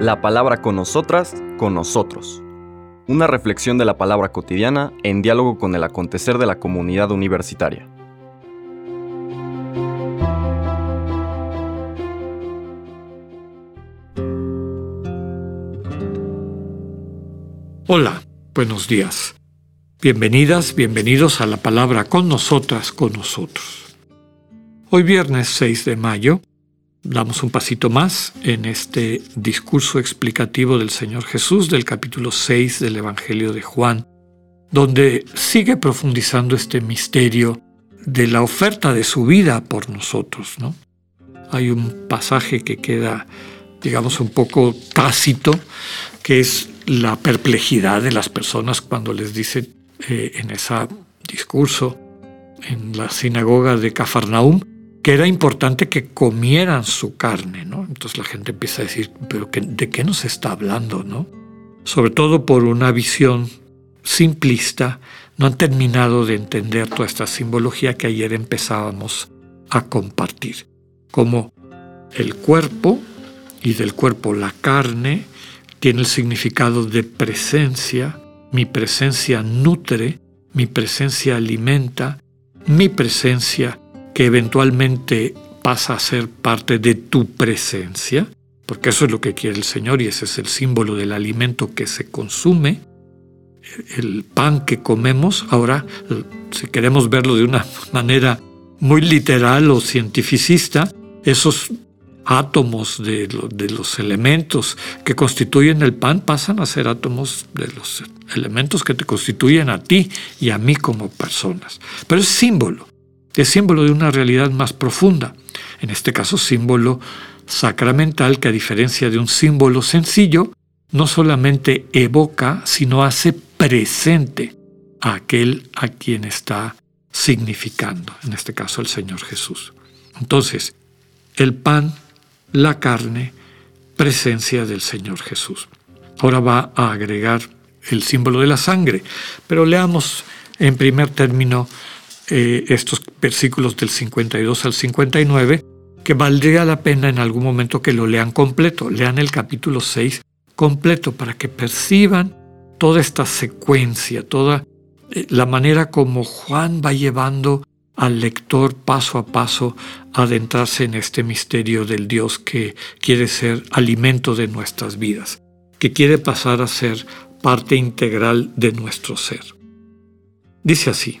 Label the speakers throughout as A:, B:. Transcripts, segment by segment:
A: La palabra con nosotras, con nosotros. Una reflexión de la palabra cotidiana en diálogo con el acontecer de la comunidad universitaria.
B: Hola, buenos días. Bienvenidas, bienvenidos a la palabra con nosotras, con nosotros. Hoy viernes 6 de mayo damos un pasito más en este discurso explicativo del Señor Jesús del capítulo 6 del Evangelio de Juan, donde sigue profundizando este misterio de la oferta de su vida por nosotros. ¿no? Hay un pasaje que queda, digamos, un poco tácito, que es la perplejidad de las personas cuando les dice eh, en ese discurso en la sinagoga de Cafarnaum que era importante que comieran su carne, ¿no? Entonces la gente empieza a decir, pero ¿de qué nos está hablando, no? Sobre todo por una visión simplista, no han terminado de entender toda esta simbología que ayer empezábamos a compartir, como el cuerpo y del cuerpo la carne tiene el significado de presencia, mi presencia nutre, mi presencia alimenta, mi presencia que eventualmente pasa a ser parte de tu presencia, porque eso es lo que quiere el Señor y ese es el símbolo del alimento que se consume, el pan que comemos. Ahora, si queremos verlo de una manera muy literal o cientificista, esos átomos de, los elementos que constituyen el pan pasan a ser átomos de los elementos que te constituyen a ti y a mí como personas. Pero es símbolo, es símbolo de una realidad más profunda, en este caso símbolo sacramental que a diferencia de un símbolo sencillo, no solamente evoca, sino hace presente a aquel a quien está significando, en este caso el Señor Jesús. Entonces, el pan la carne, presencia del Señor Jesús. Ahora va a agregar el símbolo de la sangre, pero leamos en primer término eh, estos versículos del 52 al 59, que valdría la pena en algún momento que lo lean completo, lean el capítulo 6 completo para que perciban toda esta secuencia, toda eh, la manera como Juan va llevando al lector paso a paso adentrarse en este misterio del Dios que quiere ser alimento de nuestras vidas, que quiere pasar a ser parte integral de nuestro ser. Dice así,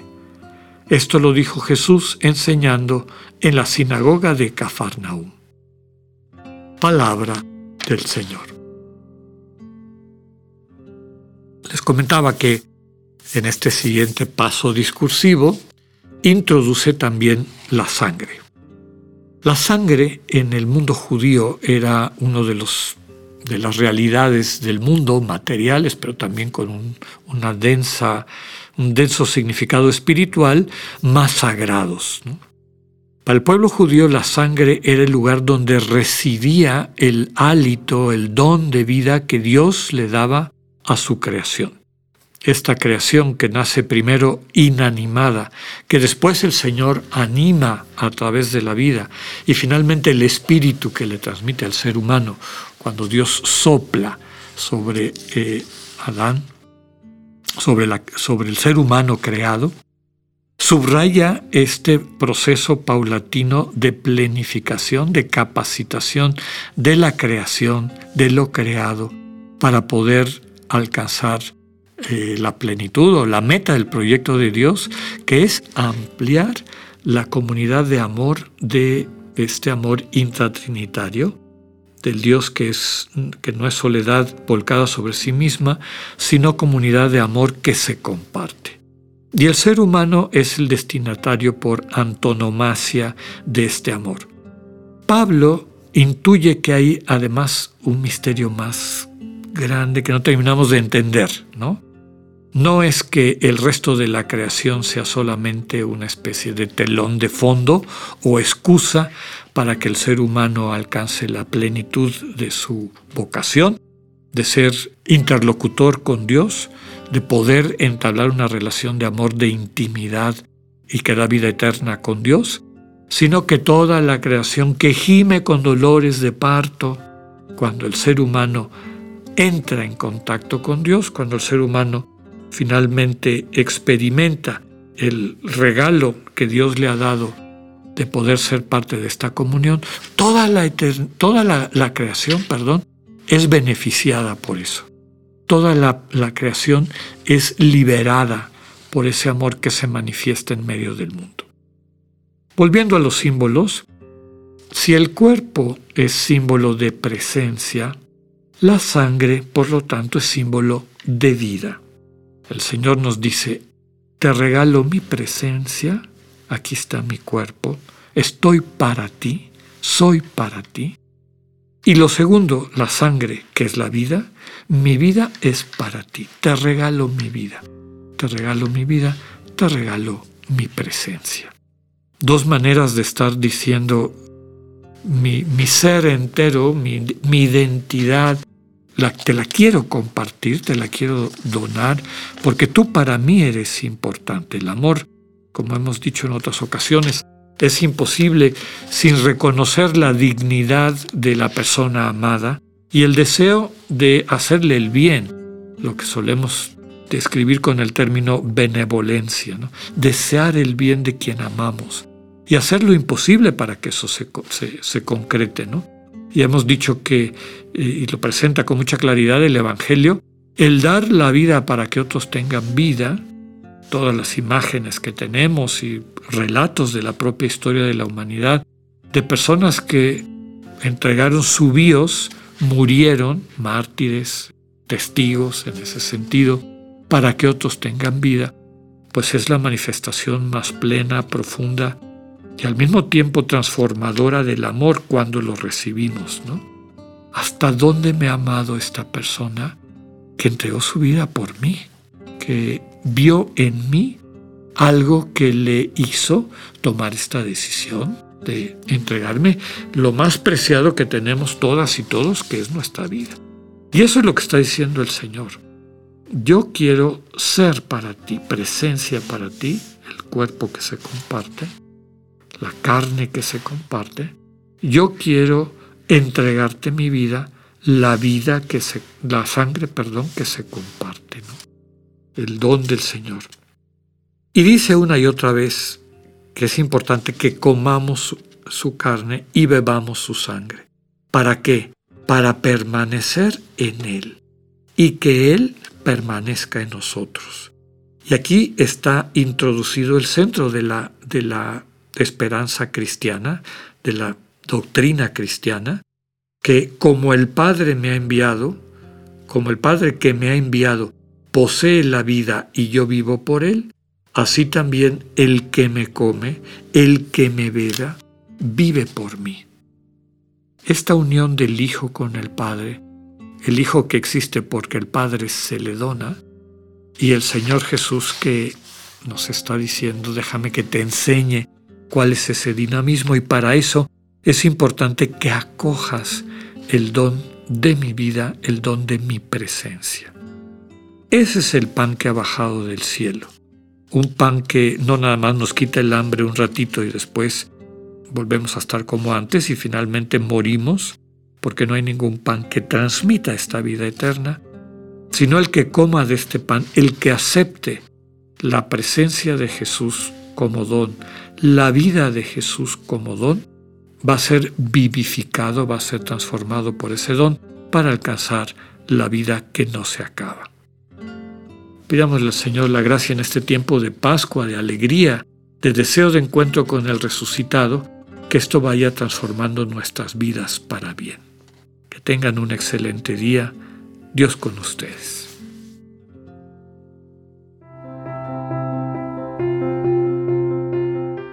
B: Esto lo dijo Jesús enseñando en la sinagoga de Cafarnaúm. Palabra del Señor. Les comentaba que en este siguiente paso discursivo introduce también la sangre. La sangre en el mundo judío era uno de los de las realidades del mundo, materiales, pero también con una densa, un denso significado espiritual, más sagrados. Para el pueblo judío la sangre era el lugar donde residía el hálito, el don de vida que Dios le daba a su creación esta creación que nace primero inanimada, que después el Señor anima a través de la vida y finalmente el espíritu que le transmite al ser humano cuando Dios sopla sobre eh, Adán, sobre, el ser humano creado, subraya este proceso paulatino de plenificación, de capacitación de la creación, de lo creado, para poder alcanzar eh, la plenitud o la meta del proyecto de Dios, que es ampliar la comunidad de amor de este amor intratrinitario, del Dios que, es, que no es soledad volcada sobre sí misma, sino comunidad de amor que se comparte. Y el ser humano es el destinatario por antonomasia de este amor. Pablo intuye que hay además un misterio más grande que no terminamos de entender, ¿no? No es que el resto de la creación sea solamente una especie de telón de fondo o excusa para que el ser humano alcance la plenitud de su vocación, de ser interlocutor con Dios, de poder entablar una relación de amor, de intimidad y que da vida eterna con Dios, sino que toda la creación que gime con dolores de parto, cuando el ser humano entra en contacto con Dios, cuando el ser humano finalmente experimenta el regalo que Dios le ha dado de poder ser parte de esta comunión, toda la, toda la, creación perdón, es beneficiada por eso. Toda la, la creación es liberada por ese amor que se manifiesta en medio del mundo. Volviendo a los símbolos, si el cuerpo es símbolo de presencia, la sangre, por lo tanto, es símbolo de vida. El Señor nos dice, te regalo mi presencia, aquí está mi cuerpo, estoy para ti, soy para ti. Y lo segundo, la sangre, que es la vida, mi vida es para ti, te regalo mi vida, te regalo mi vida, te regalo mi presencia. Dos maneras de estar diciendo mi, ser entero, mi, mi identidad, te la quiero compartir, te la quiero donar, porque tú para mí eres importante. El amor, como hemos dicho en otras ocasiones, es imposible sin reconocer la dignidad de la persona amada y el deseo de hacerle el bien, lo que solemos describir con el término benevolencia, desear el bien de quien amamos y hacer lo imposible para que eso se, se, se concrete. ¿no? Y hemos dicho que, eh, y lo presenta con mucha claridad el Evangelio, el dar la vida para que otros tengan vida, todas las imágenes que tenemos y relatos de la propia historia de la humanidad, de personas que entregaron su bios, murieron, mártires, testigos en ese sentido, para que otros tengan vida, pues es la manifestación más plena, profunda y al mismo tiempo transformadora del amor cuando lo recibimos, ¿no? ¿Hasta dónde me ha amado esta persona que entregó su vida por mí? Que vio en mí algo que le hizo tomar esta decisión de entregarme lo más preciado que tenemos todas y todos, que es nuestra vida. Y eso es lo que está diciendo el Señor. Yo quiero ser para ti, presencia para ti, el cuerpo que se comparte, la carne que se comparte, yo quiero entregarte mi vida, la vida que se, la sangre, perdón, que se comparte, el don del Señor. Y dice una y otra vez que es importante que comamos su, su carne y bebamos su sangre. ¿Para qué? Para permanecer en Él y que Él permanezca en nosotros. Y aquí está introducido el centro de la, de la esperanza cristiana, de la doctrina cristiana, que como el Padre me ha enviado, como el Padre que me ha enviado posee la vida y yo vivo por él, así también el que me come, el que me beba, vive por mí. Esta unión del Hijo con el Padre, el Hijo que existe porque el Padre se le dona, y el Señor Jesús que nos está diciendo, déjame que te enseñe cuál es ese dinamismo y para eso es importante que acojas el don de mi vida, el don de mi presencia. Ese es el pan que ha bajado del cielo. Un pan que no nada más nos quita el hambre un ratito y después volvemos a estar como antes y finalmente morimos, porque no hay ningún pan que transmita esta vida eterna, sino el que coma de este pan, el que acepte la presencia de Jesús como don, la vida de Jesús como don, va a ser vivificado, va a ser transformado por ese don para alcanzar la vida que no se acaba. Pidámosle al Señor la gracia en este tiempo de Pascua, de alegría, de deseo de encuentro con el resucitado, que esto vaya transformando nuestras vidas para bien. Que tengan un excelente día. Dios con ustedes.